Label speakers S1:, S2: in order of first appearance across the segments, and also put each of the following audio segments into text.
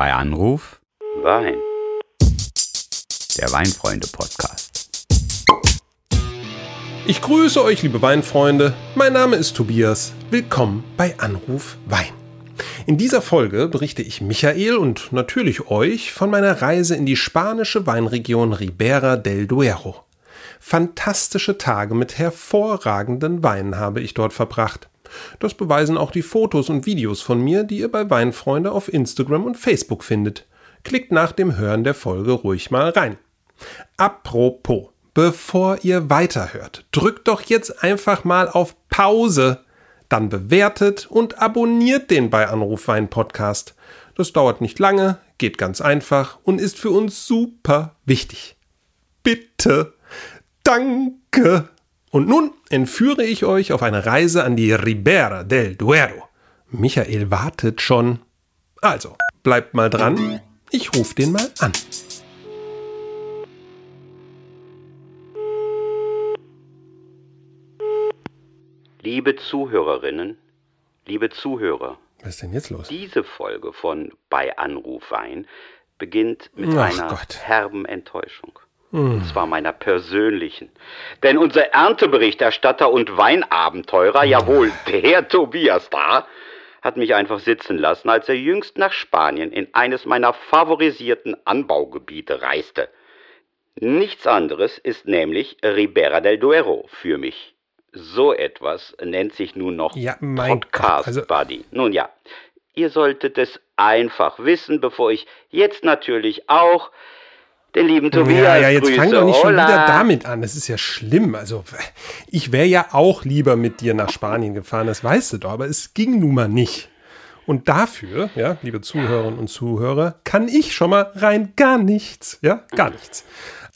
S1: Bei Anruf Wein. Der Weinfreunde-Podcast.
S2: Ich grüße euch, liebe Weinfreunde. Mein Name ist Tobias. Willkommen bei Anruf Wein. In dieser Folge berichte ich Michael und natürlich euch von meiner Reise in die spanische Weinregion Ribera del Duero. Fantastische Tage mit hervorragenden Weinen habe ich dort verbracht. Das beweisen auch die Fotos und Videos von mir, die ihr bei Weinfreunde auf Instagram und Facebook findet. Klickt nach dem Hören der Folge ruhig mal rein. Apropos, bevor ihr weiterhört, drückt doch jetzt einfach mal auf Pause. Dann bewertet und abonniert den bei Anruf Wein Podcast. Das dauert nicht lange, geht ganz einfach und ist für uns super wichtig. Bitte. Danke. Und nun entführe ich euch auf eine Reise an die Ribera del Duero. Michael wartet schon. Also, bleibt mal dran. Ich rufe den mal an.
S3: Liebe Zuhörerinnen, liebe Zuhörer.
S2: Was ist denn jetzt los?
S3: Diese Folge von Bei Anruf Wein beginnt mit
S2: Ach
S3: einer
S2: Gott.
S3: herben Enttäuschung. Und zwar meiner persönlichen. Denn unser Ernteberichterstatter und Weinabenteurer, jawohl, der Tobias da, hat mich einfach sitzen lassen, als er jüngst nach Spanien in eines meiner favorisierten Anbaugebiete reiste. Nichts anderes ist nämlich Ribera del Duero für mich. So etwas nennt sich nun noch
S2: Ja,
S3: Podcast
S2: also-
S3: Buddy. Nun ja, ihr solltet es einfach wissen, bevor ich jetzt natürlich auch den lieben Tobias
S2: ja, ja, jetzt
S3: grüße.
S2: fang doch nicht schon
S3: Hola.
S2: wieder damit an. Das ist ja schlimm. Also, ich wäre ja auch lieber mit dir nach Spanien gefahren, das weißt du doch, aber es ging nun mal nicht. Und dafür, ja, liebe Zuhörerinnen und Zuhörer, kann ich schon mal rein gar nichts. Ja, gar nichts.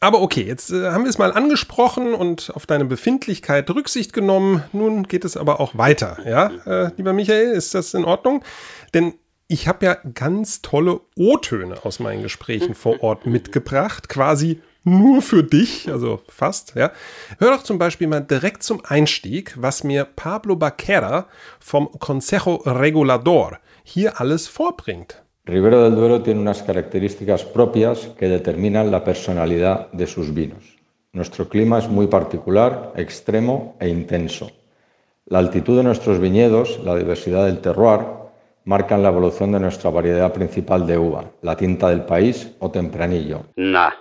S2: Aber okay, jetzt äh, haben wir es mal angesprochen und auf deine Befindlichkeit Rücksicht genommen. Nun geht es aber auch weiter. Ja, äh, lieber Michael, ist das in Ordnung? Denn ich habe ja ganz tolle O-Töne aus meinen Gesprächen vor Ort mitgebracht, quasi nur für dich, also fast, ja. Hör doch zum Beispiel mal direkt zum Einstieg, was mir Pablo Baquera vom Consejo Regulador hier alles vorbringt.
S4: Ribera del Duero tiene unas características propias que determinan la personalidad de sus vinos. Nuestro clima es muy particular, extremo e intenso. La altitud de nuestros viñedos, la diversidad del terroir, marcan la evolución de nuestra variedad principal de uva, la tinta del país o tempranillo.
S3: Na,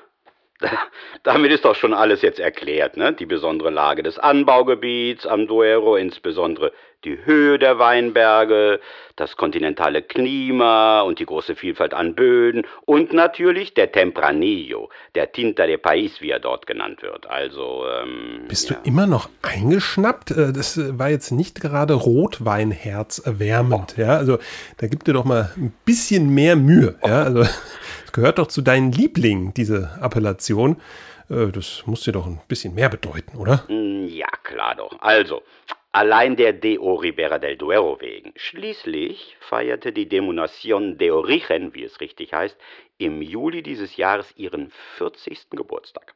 S3: damit ist doch schon alles jetzt erklärt, ne? Die besondere Lage des Anbaugebiets am Duero, insbesondere die Höhe der Weinberge, das kontinentale Klima und die große Vielfalt an Böden und natürlich der Tempranillo, der Tinta de País, wie er dort genannt wird. Also, ähm,
S2: Bist
S3: ja.
S2: du immer noch eingeschnappt? Äh, Das äh, war jetzt nicht gerade Rotweinherz erwärmend, ja. Also da gib dir doch mal ein bisschen mehr Mühe, ja. Also es gehört doch zu deinen Lieblingen, diese Appellation. Äh, Das muss dir doch ein bisschen mehr bedeuten, oder?
S3: Mm, Ja, klar doch. Also, allein der Deo Ribera del Duero wegen. Schließlich feierte die Denominación de Origen, wie es richtig heißt, im Juli dieses Jahres ihren 40. Geburtstag.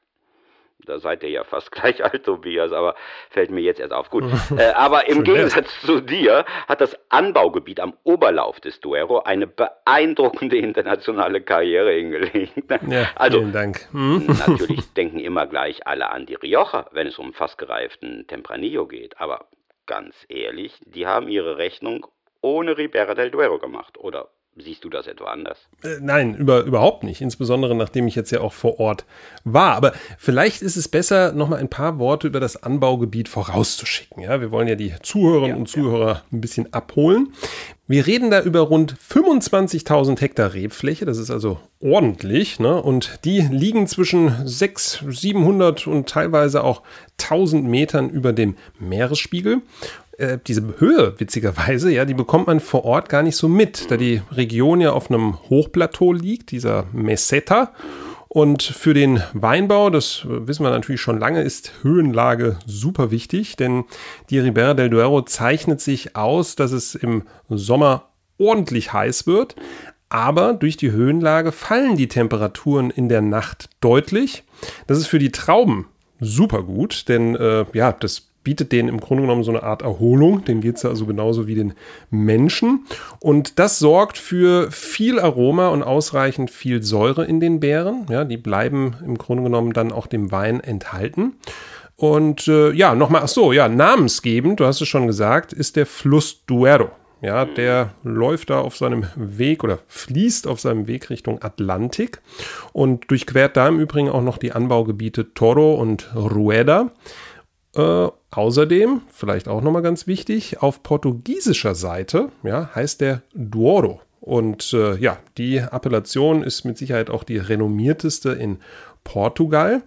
S3: Da seid ihr ja fast gleich alt, Tobias, aber fällt mir jetzt erst auf. Gut. äh, aber im. Gegensatz zu dir hat das Anbaugebiet am Oberlauf des Duero eine beeindruckende internationale Karriere hingelegt.
S2: Ja,
S3: also,
S2: vielen Dank. Hm?
S3: Natürlich denken immer gleich alle an die Rioja, wenn es um fast gereiften Tempranillo geht. Aber ganz ehrlich, die haben ihre Rechnung ohne Ribera del Duero gemacht. Oder siehst du das etwa anders?
S2: Äh, Nein, über, überhaupt nicht. Insbesondere nachdem ich jetzt ja auch vor Ort war. Aber vielleicht ist es besser, noch mal ein paar Worte über das Anbaugebiet vorauszuschicken. Ja, wir wollen ja die Zuhörerinnen und Zuhörer ein bisschen abholen. Wir reden da über rund 25.000 Hektar Rebfläche. Das ist also ordentlich. Ne? Und die liegen zwischen 600, 700 und teilweise auch 1000 Metern über dem Meeresspiegel äh, diese Höhe, witzigerweise, ja, die bekommt man vor Ort gar nicht so mit, da die Region ja auf einem Hochplateau liegt, dieser Meseta. Und für den Weinbau, das wissen wir natürlich schon lange, ist Höhenlage super wichtig, denn die Ribera del Duero zeichnet sich aus, dass es im Sommer ordentlich heiß wird, aber durch die Höhenlage fallen die Temperaturen in der Nacht deutlich. Das ist für die Trauben super gut, denn äh, ja, das bietet denen im Grunde genommen so eine Art Erholung. Denen geht es also genauso wie den Menschen. Und das sorgt für viel Aroma und ausreichend viel Säure in den Beeren. Ja, die bleiben im Grunde genommen dann auch dem Wein enthalten. Und äh, ja, nochmal, ach so, ja, namensgebend, du hast es schon gesagt, ist der Fluss Duero. Ja, der läuft da auf seinem Weg oder fließt auf seinem Weg Richtung Atlantik und durchquert da im Übrigen auch noch die Anbaugebiete Toro und Rueda. Äh, außerdem, vielleicht auch nochmal ganz wichtig, auf portugiesischer Seite ja, heißt der Douro. Und äh, ja, die Appellation ist mit Sicherheit auch die renommierteste in Portugal.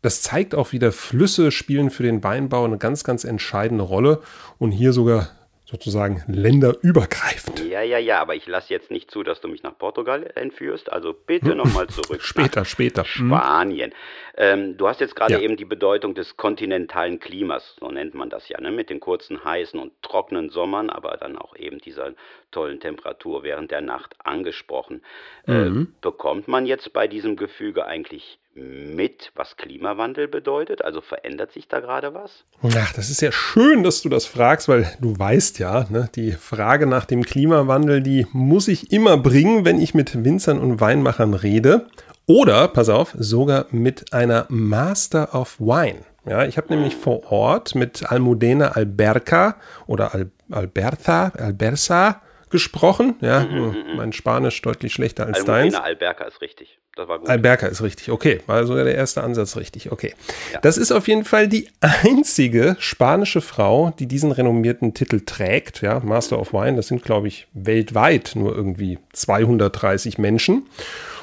S2: Das zeigt auch wieder, Flüsse spielen für den Weinbau eine ganz, ganz entscheidende Rolle und hier sogar sozusagen länderübergreifend.
S3: Ja, ja, ja, aber ich lasse jetzt nicht zu, dass du mich nach Portugal entführst. Also bitte nochmal zurück.
S2: später, später.
S3: Spanien. Ähm, du hast jetzt gerade ja. eben die Bedeutung des kontinentalen Klimas, so nennt man das ja, ne? mit den kurzen, heißen und trockenen Sommern, aber dann auch eben dieser tollen Temperatur während der Nacht angesprochen. Äh, mhm. Äh, bekommt man jetzt bei diesem Gefüge eigentlich mit, was Klimawandel bedeutet? Also verändert sich da gerade was?
S2: Ach, das ist ja schön, dass du das fragst, weil du weißt ja, ne, die Frage nach dem Klimawandel, die muss ich immer bringen, wenn ich mit Winzern und Weinmachern rede. Oder, pass auf, sogar mit einer Master of Wine. Ja, ich habe nämlich vor Ort mit Almudena Alberca oder Al Alberta, Albersa gesprochen. Ja, mhm, mhm, mhm. mein Spanisch deutlich schlechter als Almudena deins.
S3: Alberca ist richtig.
S2: Das war gut. Alberca ist richtig, okay. War sogar der erste Ansatz richtig, okay. Ja. Das ist auf jeden Fall die einzige spanische Frau, die diesen renommierten Titel trägt, ja, Master of Wine. Das sind, glaube ich, weltweit nur irgendwie 230 Menschen.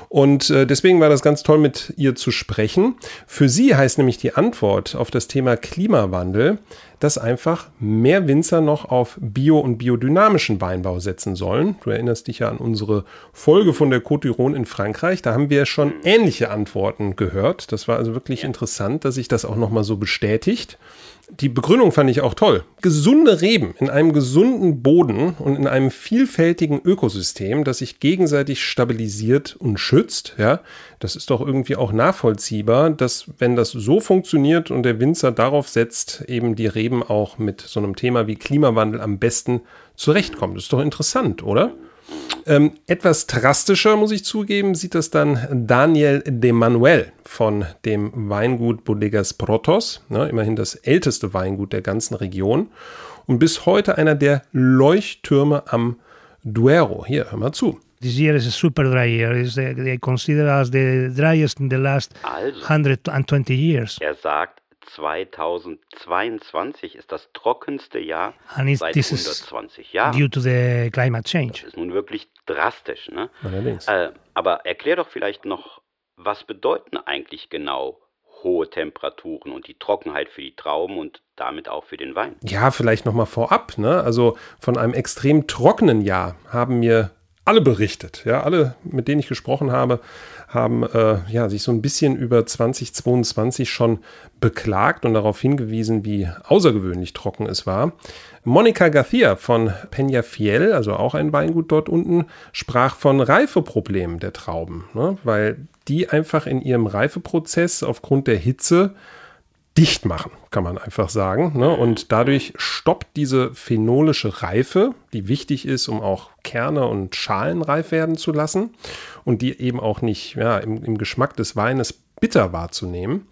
S2: Und äh, deswegen war das ganz toll, mit ihr zu sprechen. Für sie heißt nämlich die Antwort auf das Thema Klimawandel, dass einfach mehr Winzer noch auf bio- und biodynamischen Weinbau setzen sollen. Du erinnerst dich ja an unsere Folge von der Côte d'Iron in Frankreich. Da haben wir schon ähnliche Antworten gehört. Das war also wirklich interessant, dass sich das auch nochmal so bestätigt die Begründung fand ich auch toll. Gesunde Reben in einem gesunden Boden und in einem vielfältigen Ökosystem, das sich gegenseitig stabilisiert und schützt, ja, das ist doch irgendwie auch nachvollziehbar, dass wenn das so funktioniert und der Winzer darauf setzt, eben die Reben auch mit so einem Thema wie Klimawandel am besten zurechtkommen. Das ist doch interessant, oder? Ähm, etwas drastischer, muss ich zugeben, sieht das dann Daniel de Manuel von dem Weingut Bodegas Protos, ne, immerhin das älteste Weingut der ganzen Region und bis heute einer der Leuchttürme am Duero. Hier, hör mal zu.
S5: This year is a super dry year. It's, uh, they consider us the driest in the last also, 120 years.
S3: Er sagt, 2022 ist das trockenste Jahr seit 120 Jahren.
S5: Due to the climate change.
S3: Das ist nun wirklich drastisch. Ne? Allerdings. Äh, aber erklär doch vielleicht noch, was bedeuten eigentlich genau hohe Temperaturen und die Trockenheit für die Trauben und damit auch für den Wein?
S2: Ja, vielleicht noch mal vorab. Ne? Also von einem extrem trockenen Jahr haben mir alle berichtet. Ja, alle, mit denen ich gesprochen habe, haben äh, ja, sich so ein bisschen über 2022 schon beklagt und darauf hingewiesen, wie außergewöhnlich trocken es war. Monica Garcia von Peña Fiel, also auch ein Weingut dort unten, sprach von Reifeproblemen der Trauben, ne? weil die einfach in ihrem Reifeprozess aufgrund der Hitze dicht machen, kann man einfach sagen. Ne? Und dadurch stoppt diese phenolische Reife, die wichtig ist, um auch Kerne und Schalen reif werden zu lassen und die eben auch nicht ja, im, im Geschmack des Weines bitter wahrzunehmen.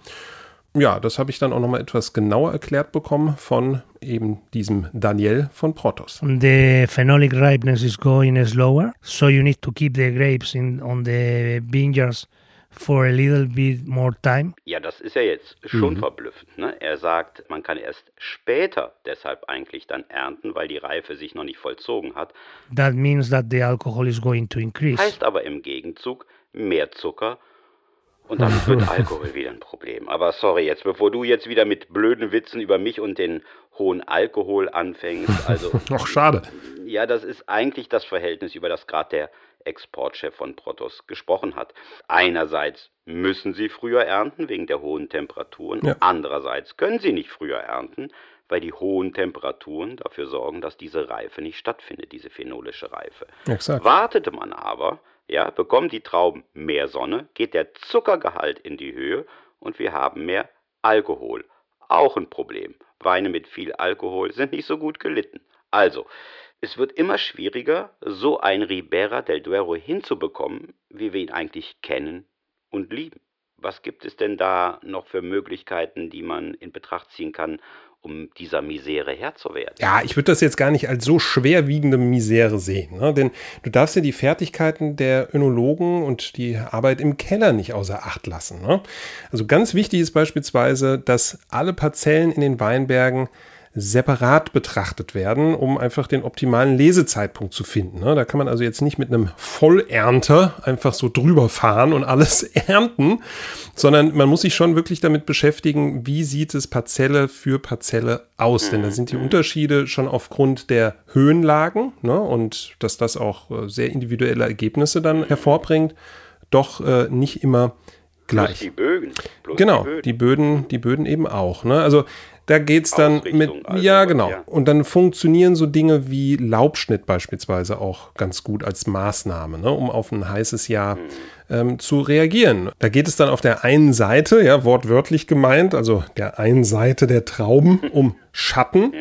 S2: Ja, das habe ich dann auch nochmal etwas genauer erklärt bekommen von eben diesem Daniel von Protos.
S5: The phenolic ripeness is going slower, so you need to keep the grapes in, on the vineyards for a little bit more time.
S3: Ja, das ist ja jetzt schon mhm. verblüffend. Ne? Er sagt, man kann erst später deshalb eigentlich dann ernten, weil die Reife sich noch nicht vollzogen hat.
S5: That means that the alcohol is going to increase.
S3: Heißt aber im Gegenzug mehr Zucker und damit wird Alkohol wieder ein Problem. Aber sorry, jetzt bevor du jetzt wieder mit blöden Witzen über mich und den hohen Alkohol anfängst, also.
S2: Ach, schade.
S3: Ja, das ist eigentlich das Verhältnis, über das gerade der Exportchef von Protos gesprochen hat. Einerseits müssen sie früher ernten wegen der hohen Temperaturen, ja. andererseits können sie nicht früher ernten, weil die hohen Temperaturen dafür sorgen, dass diese Reife nicht stattfindet, diese phenolische Reife. Exakt. Wartete man aber, ja, bekommen die Trauben mehr Sonne, geht der Zuckergehalt in die Höhe und wir haben mehr Alkohol. Auch ein Problem. Weine mit viel Alkohol sind nicht so gut gelitten. Also, es wird immer schwieriger, so ein Ribera del Duero hinzubekommen, wie wir ihn eigentlich kennen und lieben. Was gibt es denn da noch für Möglichkeiten, die man in Betracht ziehen kann, um dieser Misere Herr zu werden?
S2: Ja, ich würde das jetzt gar nicht als so schwerwiegende Misere sehen, ne? denn du darfst ja die Fertigkeiten der Önologen und die Arbeit im Keller nicht außer Acht lassen. Ne? Also ganz wichtig ist beispielsweise, dass alle Parzellen in den Weinbergen separat betrachtet werden, um einfach den optimalen Lesezeitpunkt zu finden. Ne? Da kann man also jetzt nicht mit einem Vollernter einfach so drüber fahren und alles ernten, sondern man muss sich schon wirklich damit beschäftigen, wie sieht es Parzelle für Parzelle aus. Denn da sind die Unterschiede schon aufgrund der Höhenlagen ne? und dass das auch äh, sehr individuelle Ergebnisse dann hervorbringt, doch äh, nicht immer gleich. Plus
S3: die Bögen.
S2: Plus genau, die Böden. die Böden, die Böden eben auch. Ne? Also da geht es dann mit, also, ja genau. Ja. Und dann funktionieren so Dinge wie Laubschnitt beispielsweise auch ganz gut als Maßnahme, ne, um auf ein heißes Jahr mhm. ähm, zu reagieren. Da geht es dann auf der einen Seite, ja, wortwörtlich gemeint, also der einen Seite der Trauben um Schatten.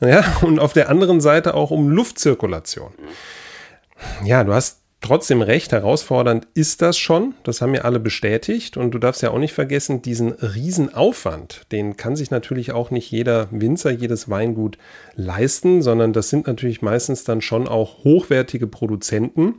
S2: Ja. ja. und auf der anderen Seite auch um Luftzirkulation. Mhm. Ja, du hast trotzdem recht, herausfordernd ist das schon. Das haben ja alle bestätigt. Und du darfst ja auch nicht vergessen, diesen Riesenaufwand, den kann sich natürlich auch nicht jeder Winzer, jedes Weingut leisten, sondern das sind natürlich meistens dann schon auch hochwertige Produzenten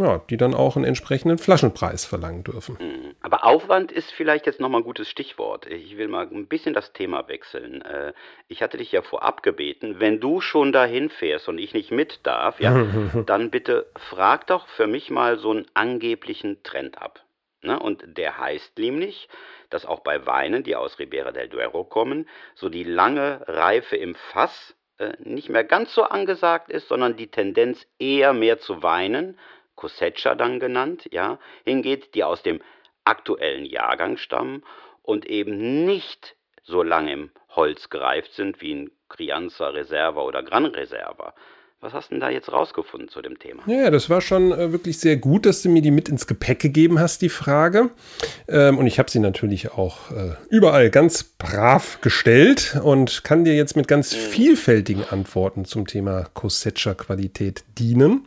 S2: ja, die dann auch einen entsprechenden Flaschenpreis verlangen dürfen.
S3: Aber Aufwand ist vielleicht jetzt nochmal ein gutes Stichwort. Ich will mal ein bisschen das Thema wechseln. Äh, ich hatte dich ja vorab gebeten, wenn du schon dahin fährst und ich nicht mit darf, ja, dann bitte frag doch für mich mal so einen angeblichen Trend ab. Ne? Und der heißt nämlich, dass auch bei Weinen, die aus Ribera del Duero kommen, so die lange Reife im Fass äh, nicht mehr ganz so angesagt ist, sondern die Tendenz eher mehr zu weinen Cosecha dann genannt, ja, hingeht, die aus dem aktuellen Jahrgang stammen und eben nicht so lange im Holz gereift sind wie ein Crianza Reserva oder Gran Reserva. Was hast du denn da jetzt rausgefunden zu dem Thema?
S2: Ja, das war schon äh, wirklich sehr gut, dass du mir die mit ins Gepäck gegeben hast, die Frage. Ähm, und ich habe sie natürlich auch äh, überall ganz brav gestellt und kann dir jetzt mit ganz mhm. vielfältigen Antworten zum Thema Cosecha-Qualität dienen.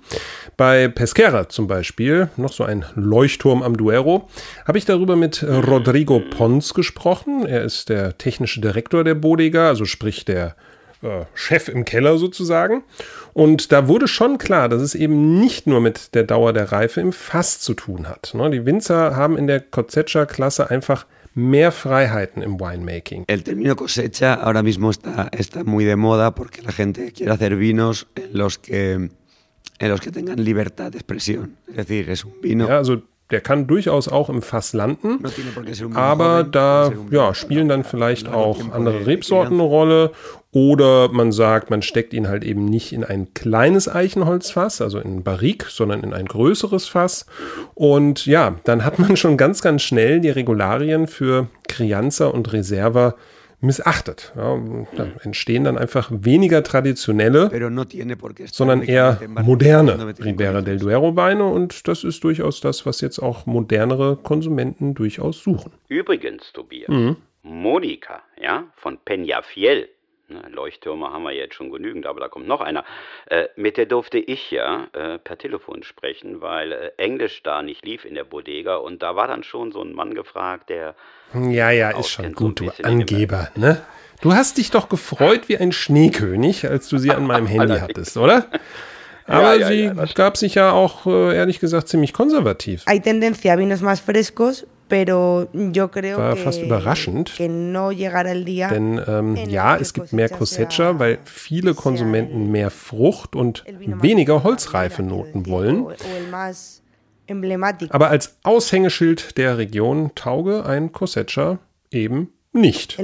S2: Bei Pesquera zum Beispiel, noch so ein Leuchtturm am Duero, habe ich darüber mit mhm. Rodrigo Pons gesprochen. Er ist der technische Direktor der Bodega, also sprich der äh, Chef im Keller sozusagen. Und da wurde schon klar, dass es eben nicht nur mit der Dauer der Reife im Fass zu tun hat. Ne? Die Winzer haben in der Cosecha-Klasse einfach mehr Freiheiten im Winemaking.
S6: El término cosecha ahora mismo está, está muy de moda porque la gente quiere hacer vinos en los que en los que tengan libertad de expresión. Es decir, es un vino.
S2: Ja, also der kann durchaus auch im Fass landen, aber da ja, spielen dann vielleicht auch andere Rebsorten eine Rolle oder man sagt, man steckt ihn halt eben nicht in ein kleines Eichenholzfass, also in ein Barrik, sondern in ein größeres Fass. Und ja, dann hat man schon ganz, ganz schnell die Regularien für Crianza und Reserva missachtet. Ja, da entstehen dann einfach weniger traditionelle, sondern eher moderne Ribera del Duero Weine und das ist durchaus das, was jetzt auch modernere Konsumenten durchaus suchen.
S3: Übrigens, Tobias, mhm. Monika, ja, von Peñafiel, Leuchttürme haben wir jetzt schon genügend, aber da kommt noch einer. Äh, mit der durfte ich ja äh, per Telefon sprechen, weil äh, Englisch da nicht lief in der Bodega und da war dann schon so ein Mann gefragt, der.
S2: Ja, ja, ist schon gut, du Angeber, ne? Du hast dich doch gefreut wie ein Schneekönig, als du sie an meinem Handy hattest, oder? Aber ja, ja, sie ja, gab sich ja auch, äh, ehrlich gesagt, ziemlich konservativ.
S7: Hay tendencia a vinos más frescos, pero yo creo
S2: War fast überraschend.
S7: Que no el día
S2: Denn ähm, ja, es gibt mehr Cosecha, weil viele Konsumenten mehr Frucht und weniger holzreife Noten wollen. Aber als Aushängeschild der Region tauge ein Cosecha eben nicht.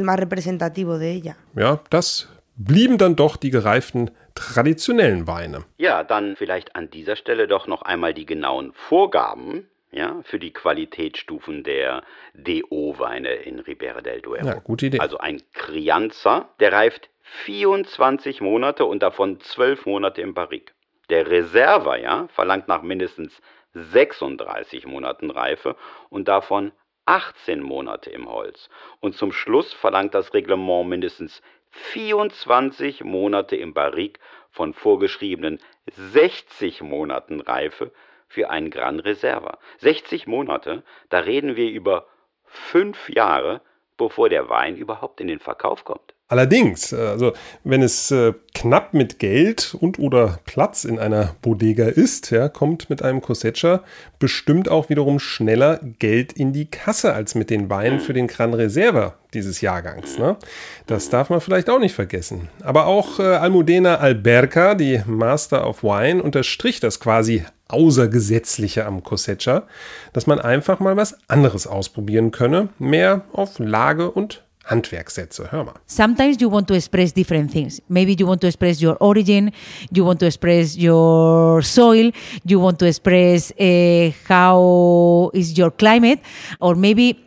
S2: Ja, das blieben dann doch die gereiften traditionellen Weine.
S3: Ja, dann vielleicht an dieser Stelle doch noch einmal die genauen Vorgaben ja, für die Qualitätsstufen der DO-Weine in Ribera del Duero.
S2: Ja, gute Idee.
S3: Also ein Crianza, der reift 24 Monate und davon 12 Monate im Barrique. Der Reserva, ja, verlangt nach mindestens 36 Monaten Reife und davon 18 Monate im Holz. Und zum Schluss verlangt das Reglement mindestens 24 Monate im Barrique von vorgeschriebenen 60 Monaten Reife für einen Gran Reserva. 60 Monate, da reden wir über fünf Jahre, bevor der Wein überhaupt in den Verkauf kommt.
S2: Allerdings, also wenn es äh, knapp mit Geld und oder Platz in einer Bodega ist, ja, kommt mit einem Cosecha bestimmt auch wiederum schneller Geld in die Kasse als mit den Weinen für den Gran Reserva dieses Jahrgangs. Ne? Das darf man vielleicht auch nicht vergessen. Aber auch äh, Almudena Alberca, die Master of Wine, unterstrich das quasi Außergesetzliche am Cosecha, dass man einfach mal was anderes ausprobieren könne, mehr auf Lage und Handwerkssätze. Hör mal.
S8: Sometimes you want to express different things. Maybe you want to express your origin, you want to express your soil, you want to express uh, how is your climate, or maybe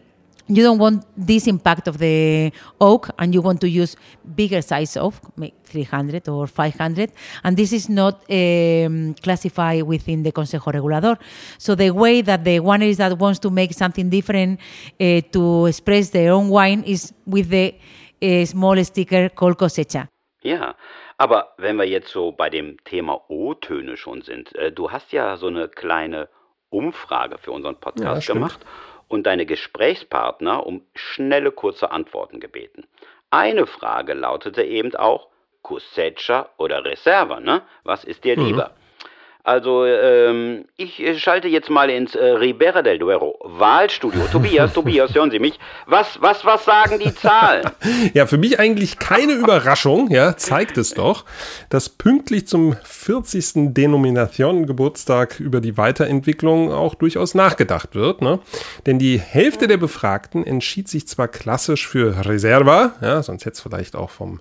S8: you don't want this impact of the oak and you want to use bigger size of 300 or 500 and this is not um, classified within the consejo regulador. So the way that the wineries that wants to make something different uh, to express their own wine is with the uh, small sticker called cosecha.
S3: Ja aber wenn wir jetzt so bei dem Thema O-Töne schon sind, äh, du hast ja so eine kleine Umfrage für unseren Podcast ja, gemacht und deine Gesprächspartner um schnelle, kurze Antworten gebeten. Eine Frage lautete eben auch, Cosecha oder Reserva, ne? Was ist dir mhm. Also, ähm, ich schalte jetzt mal ins äh, Ribera del Duero Wahlstudio. Tobias, Tobias, hören Sie mich. Was, was, was sagen die Zahlen?
S2: ja, für mich eigentlich keine Überraschung, ja, zeigt es doch, dass pünktlich zum 40. Denomination-Geburtstag über die Weiterentwicklung auch durchaus nachgedacht wird, ne? Denn die Hälfte der Befragten entschied sich zwar klassisch für Reserva, ja, sonst hätte es vielleicht auch vom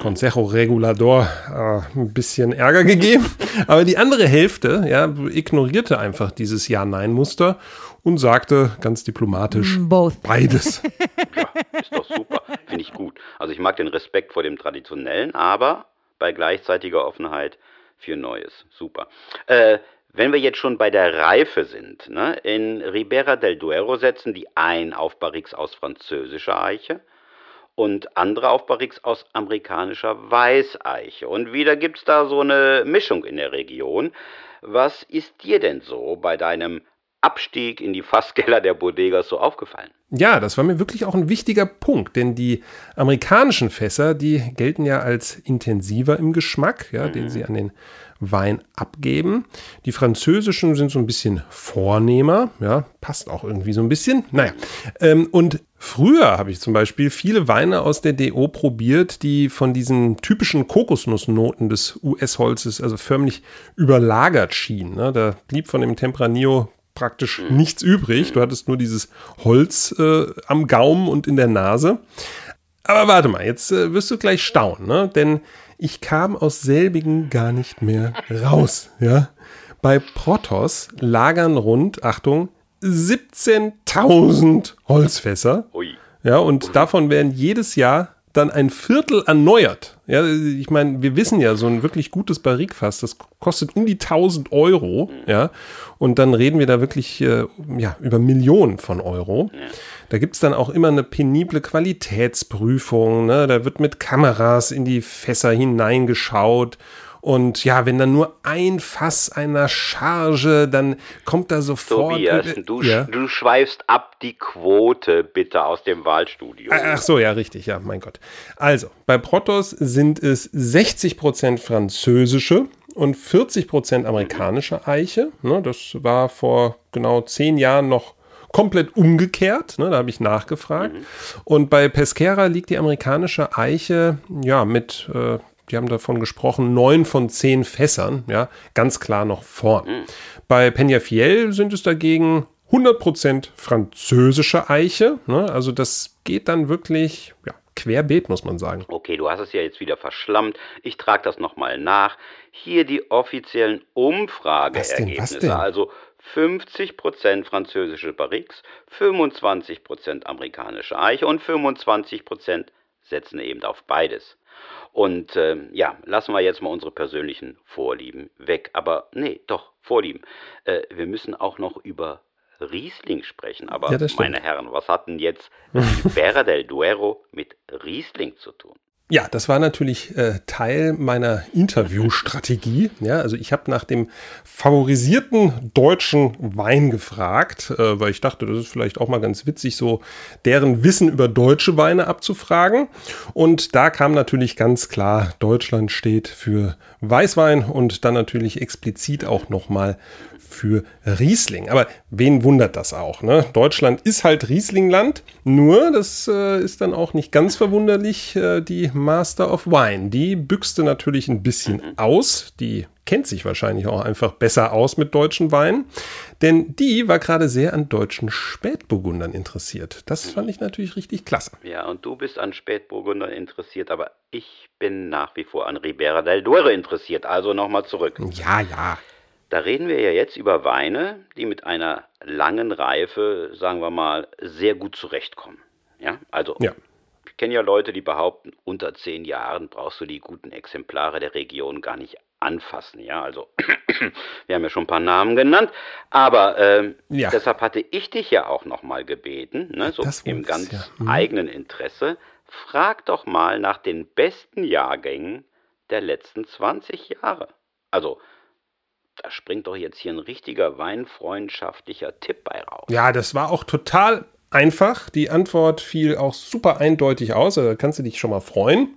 S2: Consejo Regulador äh, ein bisschen Ärger gegeben, aber die andere Hälfte Hälfte ja, ignorierte einfach dieses Ja-Nein-Muster und sagte ganz diplomatisch
S8: mm, Both.
S2: beides.
S3: ja, ist doch super. Finde ich gut. Also ich mag den Respekt vor dem Traditionellen, aber bei gleichzeitiger Offenheit für Neues. Super. Äh, wenn wir jetzt schon bei der Reife sind, ne, in Ribera del Duero setzen die ein auf Barriques aus französischer Eiche und andere auf Barriques aus amerikanischer Weißeiche. Und wieder gibt es da so eine Mischung in der Region. Was ist dir denn so bei deinem Abstieg in die Fasskeller der Bodegas so aufgefallen?
S2: Ja, das war mir wirklich auch ein wichtiger Punkt, denn die amerikanischen Fässer, die gelten ja als intensiver im Geschmack, ja, mhm. den sie an den Wein abgeben. Die französischen sind so ein bisschen vornehmer, ja, passt auch irgendwie so ein bisschen. Naja, ähm, und früher habe ich zum Beispiel viele Weine aus der DO probiert, die von diesen typischen Kokosnussnoten des US-Holzes also förmlich überlagert schienen. Ne? Da blieb von dem Tempranillo praktisch nichts übrig. Du hattest nur dieses Holz äh, am Gaumen und in der Nase. Aber warte mal, jetzt äh, wirst du gleich staunen, ne? denn ich kam aus selbigen gar nicht mehr raus. Ja? Bei Protos lagern rund, Achtung, 17.000 Holzfässer. Ja, und davon werden jedes Jahr dann ein Viertel erneuert. Ja, ich meine, wir wissen ja, so ein wirklich gutes Barrikfass, das kostet um die 1000 Euro. Ja, und dann reden wir da wirklich äh, ja, über Millionen von Euro. Da gibt es dann auch immer eine penible Qualitätsprüfung. Ne? Da wird mit Kameras in die Fässer hineingeschaut. Und ja, wenn dann nur ein Fass einer Charge, dann kommt da sofort.
S3: Tobias, du, ja. du schweifst ab die Quote bitte aus dem Wahlstudio.
S2: Ach so, ja, richtig, ja, mein Gott. Also, bei Protos sind es 60% französische und 40% amerikanische Eiche. Ne, das war vor genau zehn Jahren noch komplett umgekehrt. Ne, da habe ich nachgefragt. Mhm. Und bei Pesquera liegt die amerikanische Eiche ja mit, äh, die haben davon gesprochen, neun von zehn Fässern, ja, ganz klar noch vorn. Mhm. Bei Peñafiel sind es dagegen 100% französische Eiche. Ne, also das geht dann wirklich, ja, querbeet, muss man sagen.
S3: Okay, du hast es ja jetzt wieder verschlammt. Ich trage das nochmal nach. Hier die offiziellen Umfrageergebnisse. Also 50% französische Barriques, 25% amerikanische Eiche und 25% setzen eben auf beides. Und äh, ja, lassen wir jetzt mal unsere persönlichen Vorlieben weg. Aber nee, doch, Vorlieben. Äh, wir müssen auch noch über Riesling sprechen. Aber
S2: ja,
S3: meine Herren, was hat denn jetzt Ribera del Duero mit Riesling zu tun?
S2: Ja, das war natürlich äh, Teil meiner Interviewstrategie. Ja, also ich habe nach dem favorisierten deutschen Wein gefragt, äh, weil ich dachte, das ist vielleicht auch mal ganz witzig, so deren Wissen über deutsche Weine abzufragen. Und da kam natürlich ganz klar, Deutschland steht für Weißwein und dann natürlich explizit auch nochmal für Riesling. Aber wen wundert das auch? Ne? Deutschland ist halt Rieslingland, nur, das äh, ist dann auch nicht ganz verwunderlich, äh, die Master of Wine. Die büchste natürlich ein bisschen aus. Die kennt sich wahrscheinlich auch einfach besser aus mit deutschen Weinen. Denn die war gerade sehr an deutschen Spätburgundern interessiert. Das fand ich natürlich richtig klasse.
S3: Ja, und du bist an Spätburgundern interessiert, aber ich bin nach wie vor an Ribera del Duero interessiert. Also nochmal zurück.
S2: Ja, ja.
S3: Da reden wir ja jetzt über Weine, die mit einer langen Reife, sagen wir mal, sehr gut zurechtkommen. Ja, also
S2: Ja.
S3: ich kenne ja Leute, die behaupten, unter zehn Jahren brauchst du die guten Exemplare der Region gar nicht anfassen. Ja, also wir haben ja schon ein paar Namen genannt, aber ähm,
S2: Ja.
S3: deshalb hatte ich dich ja auch noch mal gebeten, ne, so im ganz
S2: ja. Mhm.
S3: eigenen Interesse, frag doch mal nach den besten Jahrgängen der letzten 20 Jahre. Also da springt doch jetzt hier ein richtiger weinfreundschaftlicher Tipp bei raus.
S2: Ja, das war auch total einfach. Die Antwort fiel auch super eindeutig aus. Also, Da kannst du dich schon mal freuen.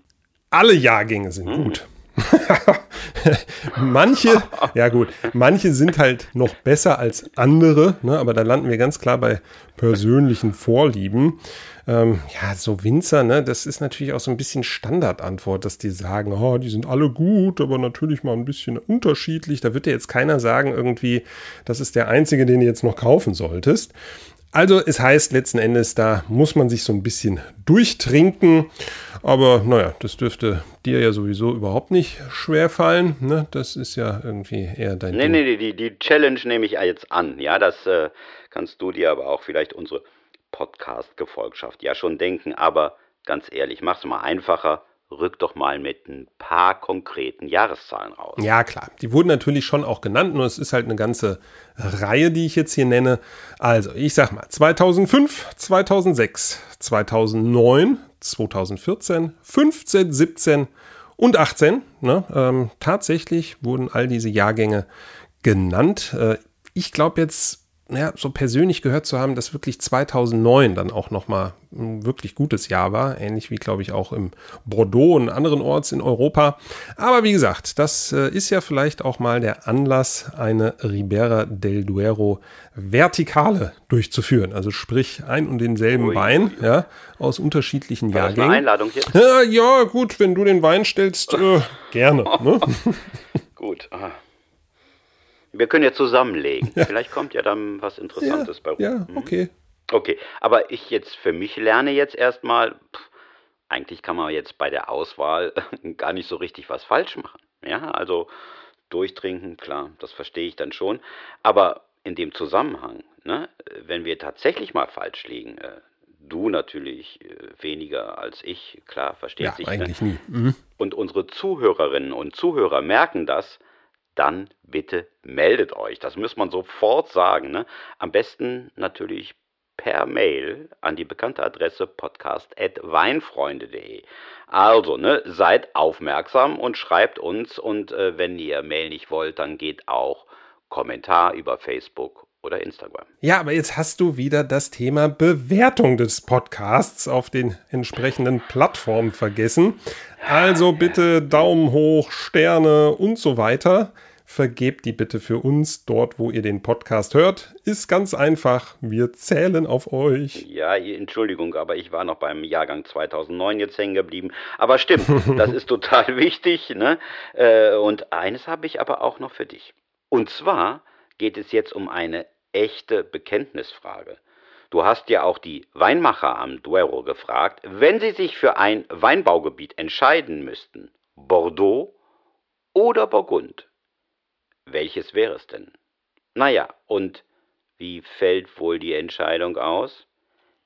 S2: Alle Jahrgänge sind gut. manche, ja gut, manche sind halt noch besser als andere, ne, aber da landen wir ganz klar bei persönlichen Vorlieben. Ähm, ja, so Winzer, ne, das ist natürlich auch so ein bisschen Standardantwort, dass die sagen, oh, die sind alle gut, aber natürlich mal ein bisschen unterschiedlich. Da wird dir jetzt keiner sagen, irgendwie, das ist der einzige, den du jetzt noch kaufen solltest. Also es heißt letzten Endes, da muss man sich so ein bisschen durchtrinken. Aber naja, das dürfte dir ja sowieso überhaupt nicht schwer fallen. Ne? Das ist ja irgendwie eher dein
S3: Nee,
S2: Ding.
S3: nee, nee, die, die Challenge nehme ich jetzt an. Ja, das äh, kannst du dir aber auch vielleicht unsere Podcast-Gefolgschaft ja schon denken. Aber ganz ehrlich, mach's mal einfacher. Rück doch mal mit ein paar konkreten Jahreszahlen raus.
S2: Ja, klar. Die wurden natürlich schon auch genannt, nur es ist halt eine ganze Reihe, die ich jetzt hier nenne. Also, ich sag mal 2005, 2006, 2009, 2014, 15, 17 und 18. Ne? Ähm, tatsächlich wurden all diese Jahrgänge genannt. Äh, ich glaube jetzt, ja, so persönlich gehört zu haben, dass wirklich 2009 dann auch nochmal ein wirklich gutes Jahr war. Ähnlich wie, glaube ich, auch im Bordeaux und anderen Orts in Europa. Aber wie gesagt, das äh, ist ja vielleicht auch mal der Anlass, eine Ribera del Duero Vertikale durchzuführen. Also sprich ein und denselben
S3: Ui,
S2: Wein, ja, aus unterschiedlichen
S3: War das eine
S2: Jahrgängen.
S3: Einladung jetzt?
S2: Ja, ja, gut, wenn du den Wein stellst, äh, gerne. Ne?
S3: Gut. aha. Wir können ja zusammenlegen. Vielleicht kommt ja dann was Interessantes bei rum.
S2: ja, okay.
S3: Okay, aber ich jetzt für mich lerne jetzt erstmal, pff, eigentlich kann man jetzt bei der Auswahl gar nicht so richtig was falsch machen. Ja, also durchtrinken, klar, das verstehe ich dann schon. Aber in dem Zusammenhang, ne, wenn wir tatsächlich mal falsch liegen, äh, du natürlich äh, weniger als ich, klar, versteht
S2: Ja,
S3: sich.
S2: eigentlich
S3: ne?
S2: nie. Mhm.
S3: und unsere Zuhörerinnen und Zuhörer merken das, dann bitte meldet euch. Das muss man sofort sagen. Ne? Am besten natürlich per Mail an die bekannte Adresse podcast.weinfreunde.de. Also, ne, seid aufmerksam und schreibt uns und äh, wenn ihr Mail nicht wollt, dann geht auch Kommentar über Facebook oder Instagram.
S2: Ja, aber jetzt hast du wieder das Thema Bewertung des Podcasts auf den entsprechenden Plattformen vergessen. Also bitte Daumen hoch, Sterne und so weiter. Vergebt die bitte für uns dort, wo ihr den Podcast hört. Ist ganz einfach. Wir zählen auf euch.
S3: Ja, Entschuldigung, aber ich war noch beim Jahrgang 2009 jetzt hängen geblieben. Aber stimmt, das ist total wichtig. Ne? Äh, Und eines habe ich aber auch noch für dich. Und zwar geht es jetzt um eine echte Bekenntnisfrage. Du hast ja auch die Weinmacher am Duero gefragt, wenn sie sich für ein Weinbaugebiet entscheiden müssten, Bordeaux oder Burgund, welches wäre es denn? Naja, und wie fällt wohl die Entscheidung aus?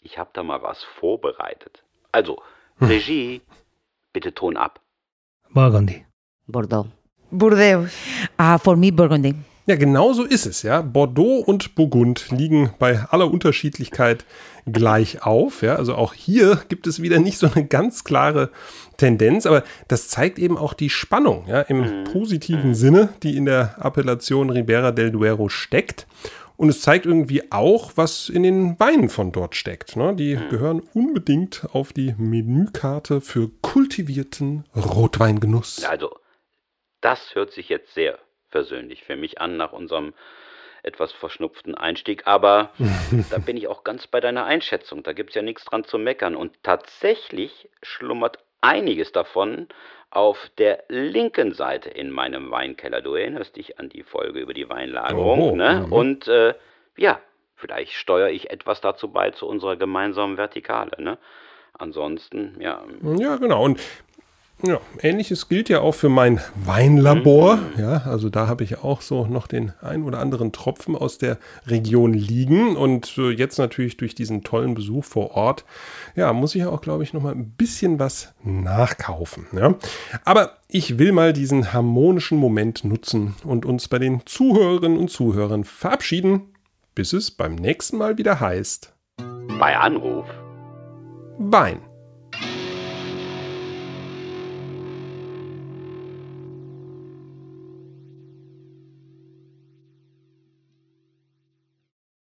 S3: Ich habe da mal was vorbereitet. Also, Regie, bitte Ton ab.
S5: Burgundy.
S7: Bordeaux. Burdeos.
S8: Uh, for me, Burgundy.
S2: Ja, genau so ist es, ja. Bordeaux und Burgund liegen bei aller Unterschiedlichkeit gleich auf. Ja, also auch hier gibt es wieder nicht so eine ganz klare Tendenz, aber das zeigt eben auch die Spannung, ja, im mhm. positiven mhm. Sinne, die in der Appellation Ribera del Duero steckt. Und es zeigt irgendwie auch, was in den Weinen von dort steckt. Ne? Die mhm. gehören unbedingt auf die Menükarte für kultivierten Rotweingenuss.
S3: Also, das hört sich jetzt sehr persönlich für mich an nach unserem etwas verschnupften Einstieg. Aber da bin ich auch ganz bei deiner Einschätzung. Da gibt es ja nichts dran zu meckern. Und tatsächlich schlummert einiges davon auf der linken Seite in meinem Weinkeller. Du erinnerst dich an die Folge über die Weinlagerung. Oh, ne? Mhm. Und äh, ja, vielleicht steuere ich etwas dazu bei zu unserer gemeinsamen Vertikale. Ne? Ansonsten, ja.
S2: Ja, genau. Und ja, ähnliches gilt ja auch für mein Weinlabor. Mhm. Ja, also da habe ich auch so noch den ein oder anderen Tropfen aus der Region liegen. Und äh, jetzt natürlich durch diesen tollen Besuch vor Ort, ja, muss ich auch, glaube ich, noch mal ein bisschen was nachkaufen. Ja. Aber ich will mal diesen harmonischen Moment nutzen und uns bei den Zuhörerinnen und Zuhörern verabschieden, bis es beim nächsten Mal wieder heißt.
S3: Bei Anruf.
S2: Wein